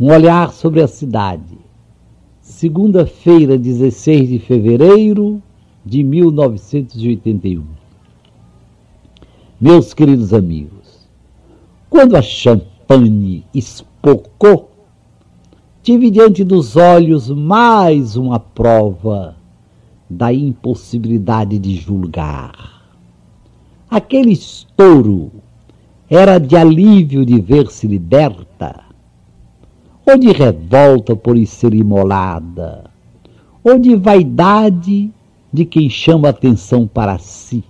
Um olhar sobre a cidade. Segunda-feira, 16 de fevereiro de 1981. Meus queridos amigos, quando a champanhe espocou, tive diante dos olhos mais uma prova da impossibilidade de julgar. Aquele estouro era de alívio de ver-se liberta, ou de revolta por ser imolada, ou de vaidade de quem chama atenção para si,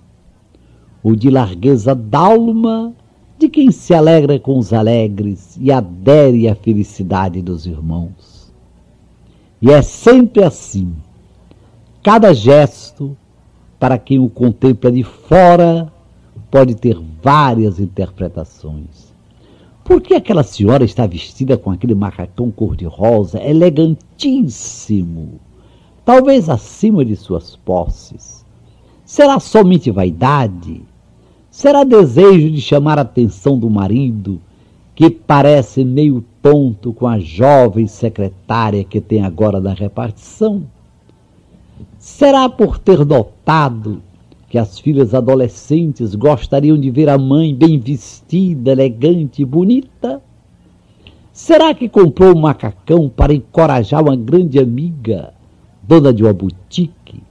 ou de largueza d'alma de quem se alegra com os alegres e adere à felicidade dos irmãos. E é sempre assim. Cada gesto, para quem o contempla de fora, pode ter várias interpretações. Por que aquela senhora está vestida com aquele macacão cor-de-rosa, elegantíssimo, talvez acima de suas posses? Será somente vaidade? Será desejo de chamar a atenção do marido, que parece meio tonto com a jovem secretária que tem agora na repartição? Será por ter notado que as filhas adolescentes gostariam de ver a mãe bem vestida, elegante e bonita? Será que comprou um macacão para encorajar uma grande amiga, dona de uma boutique,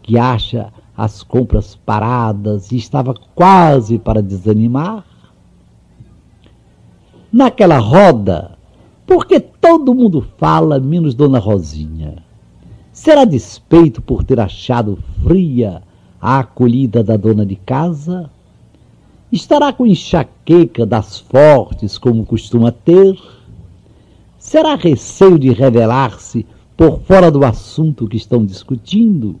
que acha as compras paradas e estava quase para desanimar? Naquela roda, porque todo mundo fala, menos Dona Rosinha. Será despeito por ter achado fria a acolhida da dona de casa? Estará com enxaqueca das fortes, como costuma ter? Será receio de revelar-se por fora do assunto que estão discutindo?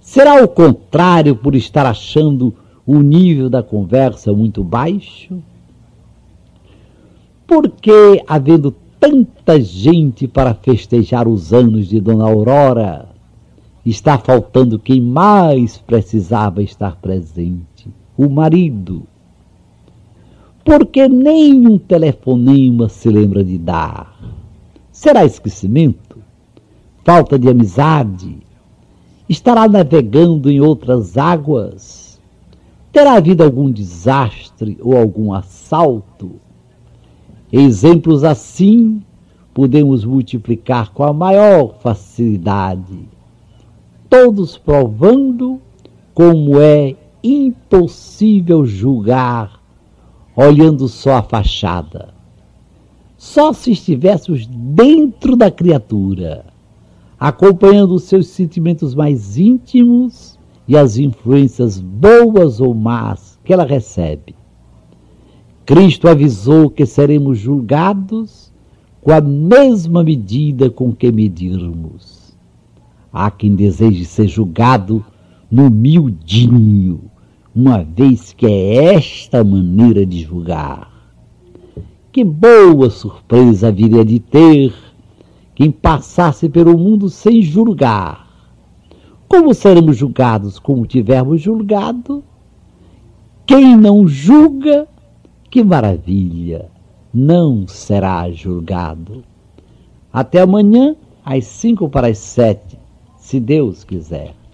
Será o contrário por estar achando o nível da conversa muito baixo? Por que, havendo tanta gente para festejar os anos de Dona Aurora, está faltando quem mais precisava estar presente: o marido. Porque nenhum telefonema se lembra de dar. Será esquecimento? Falta de amizade? Estará navegando em outras águas? Terá havido algum desastre ou algum assalto? Exemplos assim podemos multiplicar com a maior facilidade todos provando como é impossível julgar olhando só a fachada. Só se estivéssemos dentro da criatura, acompanhando os seus sentimentos mais íntimos e as influências boas ou más que ela recebe. Cristo avisou que seremos julgados com a mesma medida com que medirmos. Há quem deseje ser julgado no miudinho, uma vez que é esta maneira de julgar. Que boa surpresa viria de ter quem passasse pelo mundo sem julgar. Como seremos julgados como tivermos julgado? Quem não julga, que maravilha, não será julgado. Até amanhã, às cinco para as sete se Deus quiser.